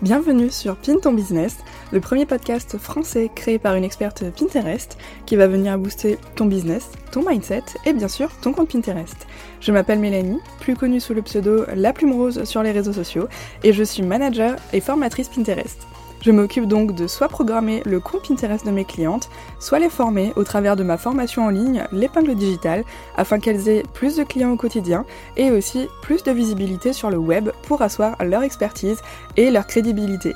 Bienvenue sur Pin ton business, le premier podcast français créé par une experte Pinterest qui va venir booster ton business, ton mindset et bien sûr ton compte Pinterest. Je m'appelle Mélanie, plus connue sous le pseudo La Plume Rose sur les réseaux sociaux et je suis manager et formatrice Pinterest. Je m'occupe donc de soit programmer le compte Pinterest de mes clientes, soit les former au travers de ma formation en ligne, l'épingle digitale, afin qu'elles aient plus de clients au quotidien et aussi plus de visibilité sur le web pour asseoir leur expertise et leur crédibilité.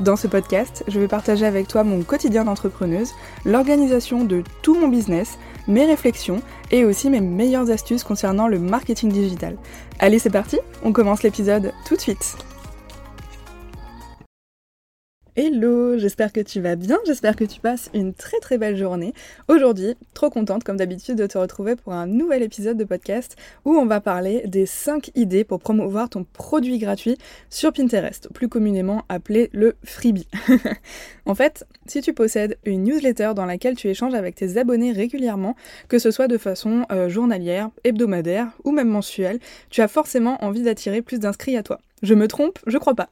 Dans ce podcast, je vais partager avec toi mon quotidien d'entrepreneuse, l'organisation de tout mon business, mes réflexions et aussi mes meilleures astuces concernant le marketing digital. Allez, c'est parti, on commence l'épisode tout de suite. Hello, j'espère que tu vas bien, j'espère que tu passes une très très belle journée. Aujourd'hui, trop contente comme d'habitude de te retrouver pour un nouvel épisode de podcast où on va parler des 5 idées pour promouvoir ton produit gratuit sur Pinterest, plus communément appelé le freebie. en fait, si tu possèdes une newsletter dans laquelle tu échanges avec tes abonnés régulièrement, que ce soit de façon euh, journalière, hebdomadaire ou même mensuelle, tu as forcément envie d'attirer plus d'inscrits à toi. Je me trompe Je crois pas.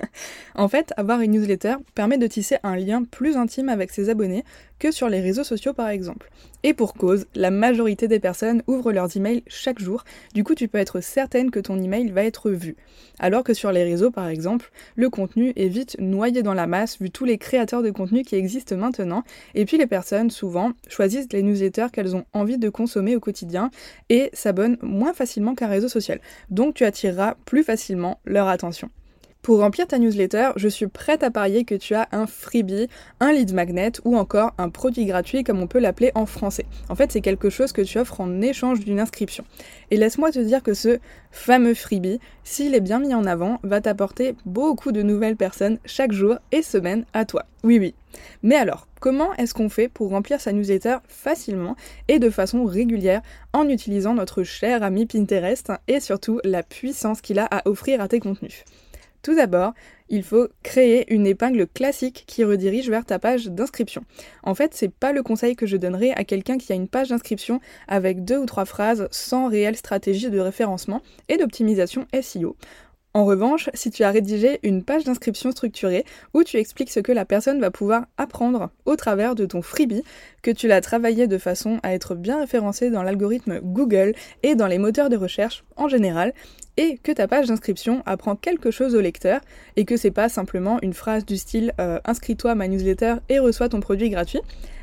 en fait, avoir une newsletter permet de tisser un lien plus intime avec ses abonnés que sur les réseaux sociaux par exemple. Et pour cause, la majorité des personnes ouvrent leurs emails chaque jour, du coup tu peux être certaine que ton email va être vu. Alors que sur les réseaux par exemple, le contenu est vite noyé dans la masse vu tous les créateurs de contenu qui existent maintenant, et puis les personnes souvent choisissent les newsletters qu'elles ont envie de consommer au quotidien et s'abonnent moins facilement qu'un réseau social. Donc tu attireras plus facilement leur attention. Pour remplir ta newsletter, je suis prête à parier que tu as un freebie, un lead magnet ou encore un produit gratuit comme on peut l'appeler en français. En fait, c'est quelque chose que tu offres en échange d'une inscription. Et laisse-moi te dire que ce fameux freebie, s'il est bien mis en avant, va t'apporter beaucoup de nouvelles personnes chaque jour et semaine à toi. Oui, oui. Mais alors, comment est-ce qu'on fait pour remplir sa newsletter facilement et de façon régulière en utilisant notre cher ami Pinterest et surtout la puissance qu'il a à offrir à tes contenus? Tout d'abord, il faut créer une épingle classique qui redirige vers ta page d'inscription. En fait, c'est pas le conseil que je donnerais à quelqu'un qui a une page d'inscription avec deux ou trois phrases sans réelle stratégie de référencement et d'optimisation SEO. En revanche, si tu as rédigé une page d'inscription structurée où tu expliques ce que la personne va pouvoir apprendre au travers de ton freebie, que tu l'as travaillé de façon à être bien référencé dans l'algorithme Google et dans les moteurs de recherche en général, et que ta page d'inscription apprend quelque chose au lecteur et que c'est pas simplement une phrase du style euh, inscris-toi à ma newsletter et reçois ton produit gratuit,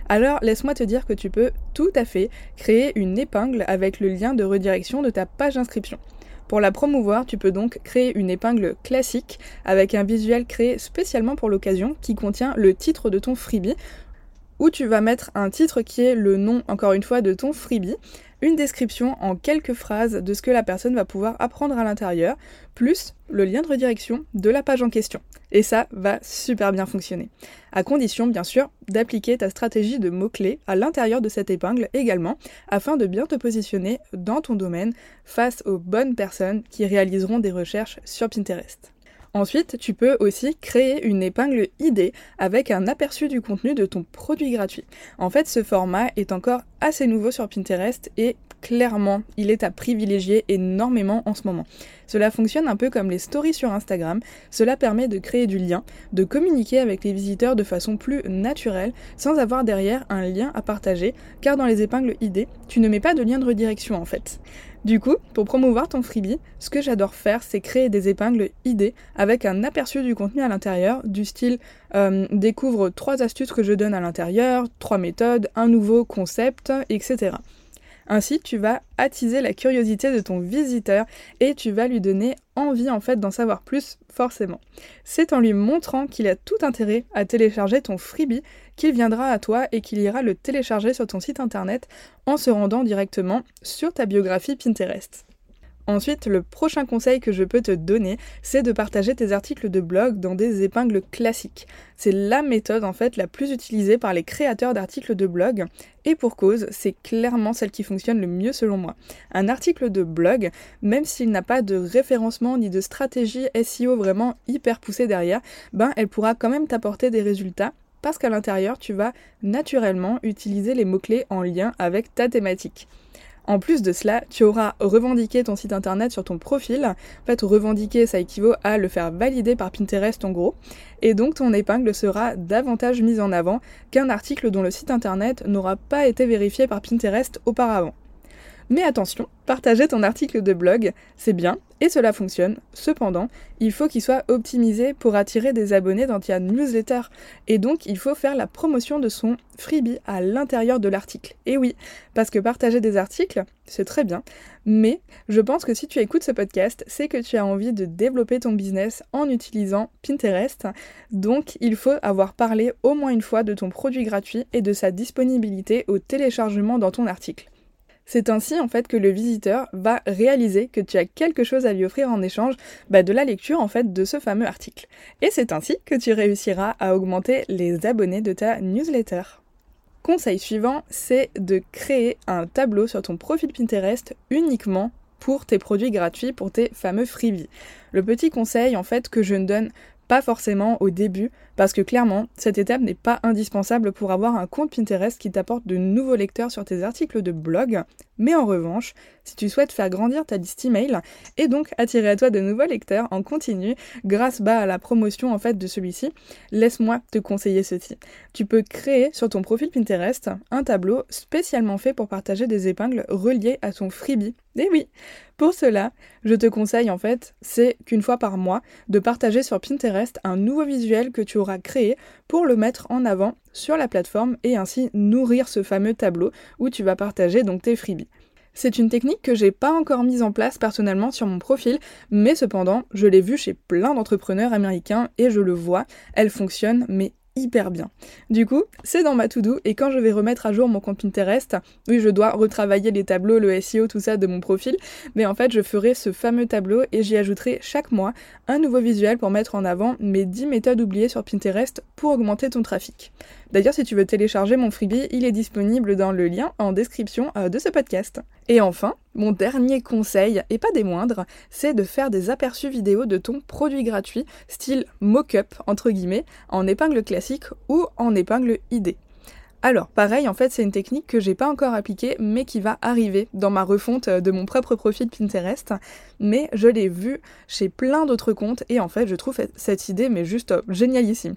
alors laisse-moi te dire que tu peux tout à fait créer une épingle avec le lien de redirection de ta page d'inscription. Pour la promouvoir, tu peux donc créer une épingle classique avec un visuel créé spécialement pour l'occasion qui contient le titre de ton freebie où tu vas mettre un titre qui est le nom, encore une fois, de ton freebie, une description en quelques phrases de ce que la personne va pouvoir apprendre à l'intérieur, plus le lien de redirection de la page en question. Et ça va super bien fonctionner. À condition, bien sûr, d'appliquer ta stratégie de mots-clés à l'intérieur de cette épingle également, afin de bien te positionner dans ton domaine face aux bonnes personnes qui réaliseront des recherches sur Pinterest. Ensuite, tu peux aussi créer une épingle idée avec un aperçu du contenu de ton produit gratuit. En fait, ce format est encore assez nouveau sur Pinterest et clairement, il est à privilégier énormément en ce moment. Cela fonctionne un peu comme les stories sur Instagram, cela permet de créer du lien, de communiquer avec les visiteurs de façon plus naturelle, sans avoir derrière un lien à partager, car dans les épingles idées, tu ne mets pas de lien de redirection en fait. Du coup, pour promouvoir ton freebie, ce que j'adore faire, c'est créer des épingles idées avec un aperçu du contenu à l'intérieur, du style euh, découvre trois astuces que je donne à l'intérieur, trois méthodes, un nouveau concept, etc. Ainsi, tu vas attiser la curiosité de ton visiteur et tu vas lui donner envie en fait d'en savoir plus forcément. C'est en lui montrant qu'il a tout intérêt à télécharger ton freebie qu'il viendra à toi et qu'il ira le télécharger sur ton site internet en se rendant directement sur ta biographie Pinterest. Ensuite, le prochain conseil que je peux te donner, c'est de partager tes articles de blog dans des épingles classiques. C'est la méthode en fait la plus utilisée par les créateurs d'articles de blog et pour cause, c'est clairement celle qui fonctionne le mieux selon moi. Un article de blog, même s'il n'a pas de référencement ni de stratégie SEO vraiment hyper poussée derrière, ben elle pourra quand même t'apporter des résultats parce qu'à l'intérieur, tu vas naturellement utiliser les mots-clés en lien avec ta thématique. En plus de cela, tu auras revendiqué ton site internet sur ton profil. En fait, revendiquer, ça équivaut à le faire valider par Pinterest en gros. Et donc ton épingle sera davantage mise en avant qu'un article dont le site internet n'aura pas été vérifié par Pinterest auparavant. Mais attention, partager ton article de blog, c'est bien, et cela fonctionne. Cependant, il faut qu'il soit optimisé pour attirer des abonnés dans ta newsletter. Et donc, il faut faire la promotion de son freebie à l'intérieur de l'article. Et oui, parce que partager des articles, c'est très bien. Mais je pense que si tu écoutes ce podcast, c'est que tu as envie de développer ton business en utilisant Pinterest. Donc, il faut avoir parlé au moins une fois de ton produit gratuit et de sa disponibilité au téléchargement dans ton article. C'est ainsi en fait que le visiteur va réaliser que tu as quelque chose à lui offrir en échange bah, de la lecture en fait de ce fameux article. Et c'est ainsi que tu réussiras à augmenter les abonnés de ta newsletter. Conseil suivant, c'est de créer un tableau sur ton profil Pinterest uniquement pour tes produits gratuits, pour tes fameux freebies. Le petit conseil en fait que je ne donne pas forcément au début, parce que clairement, cette étape n'est pas indispensable pour avoir un compte Pinterest qui t'apporte de nouveaux lecteurs sur tes articles de blog, mais en revanche, si tu souhaites faire grandir ta liste email et donc attirer à toi de nouveaux lecteurs en continu grâce bah, à la promotion en fait de celui-ci, laisse-moi te conseiller ceci. Tu peux créer sur ton profil Pinterest un tableau spécialement fait pour partager des épingles reliées à ton freebie. Et oui, pour cela, je te conseille en fait, c'est qu'une fois par mois, de partager sur Pinterest un nouveau visuel que tu créé pour le mettre en avant sur la plateforme et ainsi nourrir ce fameux tableau où tu vas partager donc tes freebies. C'est une technique que j'ai pas encore mise en place personnellement sur mon profil, mais cependant, je l'ai vue chez plein d'entrepreneurs américains et je le vois, elle fonctionne mais hyper bien. Du coup, c'est dans ma to-do et quand je vais remettre à jour mon compte Pinterest, oui, je dois retravailler les tableaux, le SEO, tout ça de mon profil, mais en fait, je ferai ce fameux tableau et j'y ajouterai chaque mois un nouveau visuel pour mettre en avant mes 10 méthodes oubliées sur Pinterest pour augmenter ton trafic. D'ailleurs, si tu veux télécharger mon freebie, il est disponible dans le lien en description euh, de ce podcast. Et enfin, mon dernier conseil, et pas des moindres, c'est de faire des aperçus vidéo de ton produit gratuit, style mock-up, entre guillemets, en épingle classique ou en épingle ID. Alors, pareil, en fait, c'est une technique que j'ai pas encore appliquée, mais qui va arriver dans ma refonte de mon propre profil Pinterest. Mais je l'ai vu chez plein d'autres comptes, et en fait, je trouve cette idée, mais juste génialissime.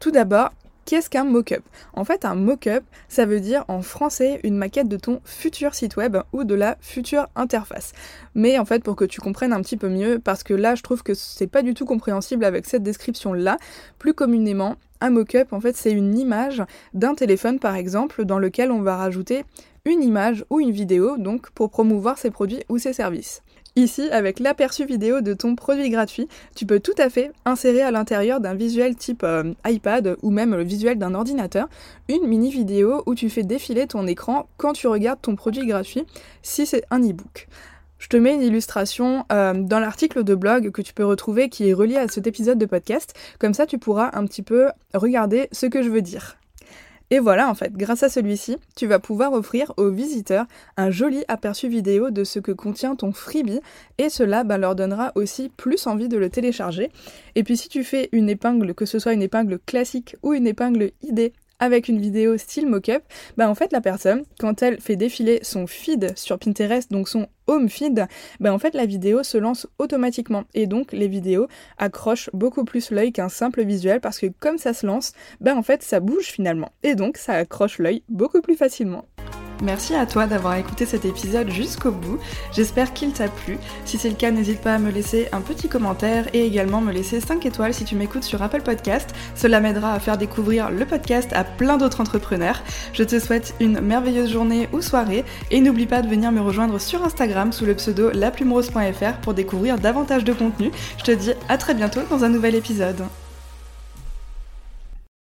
Tout d'abord, Qu'est-ce qu'un mock-up? En fait, un mock-up, ça veut dire en français une maquette de ton futur site web ou de la future interface. Mais en fait, pour que tu comprennes un petit peu mieux, parce que là, je trouve que c'est pas du tout compréhensible avec cette description-là, plus communément, un mock-up, en fait, c'est une image d'un téléphone, par exemple, dans lequel on va rajouter une image ou une vidéo, donc pour promouvoir ses produits ou ses services. Ici, avec l'aperçu vidéo de ton produit gratuit, tu peux tout à fait insérer à l'intérieur d'un visuel type euh, iPad ou même le visuel d'un ordinateur une mini vidéo où tu fais défiler ton écran quand tu regardes ton produit gratuit si c'est un e-book. Je te mets une illustration euh, dans l'article de blog que tu peux retrouver qui est relié à cet épisode de podcast, comme ça tu pourras un petit peu regarder ce que je veux dire. Et voilà, en fait, grâce à celui-ci, tu vas pouvoir offrir aux visiteurs un joli aperçu vidéo de ce que contient ton freebie, et cela bah, leur donnera aussi plus envie de le télécharger. Et puis si tu fais une épingle, que ce soit une épingle classique ou une épingle ID avec une vidéo style mock-up, bah en fait la personne, quand elle fait défiler son feed sur Pinterest, donc son home feed, bah en fait la vidéo se lance automatiquement et donc les vidéos accrochent beaucoup plus l'œil qu'un simple visuel parce que comme ça se lance, bah en fait ça bouge finalement et donc ça accroche l'œil beaucoup plus facilement. Merci à toi d'avoir écouté cet épisode jusqu'au bout. J'espère qu'il t'a plu. Si c'est le cas, n'hésite pas à me laisser un petit commentaire et également me laisser 5 étoiles si tu m'écoutes sur Apple Podcast. Cela m'aidera à faire découvrir le podcast à plein d'autres entrepreneurs. Je te souhaite une merveilleuse journée ou soirée et n'oublie pas de venir me rejoindre sur Instagram sous le pseudo laplumerose.fr pour découvrir davantage de contenu. Je te dis à très bientôt dans un nouvel épisode.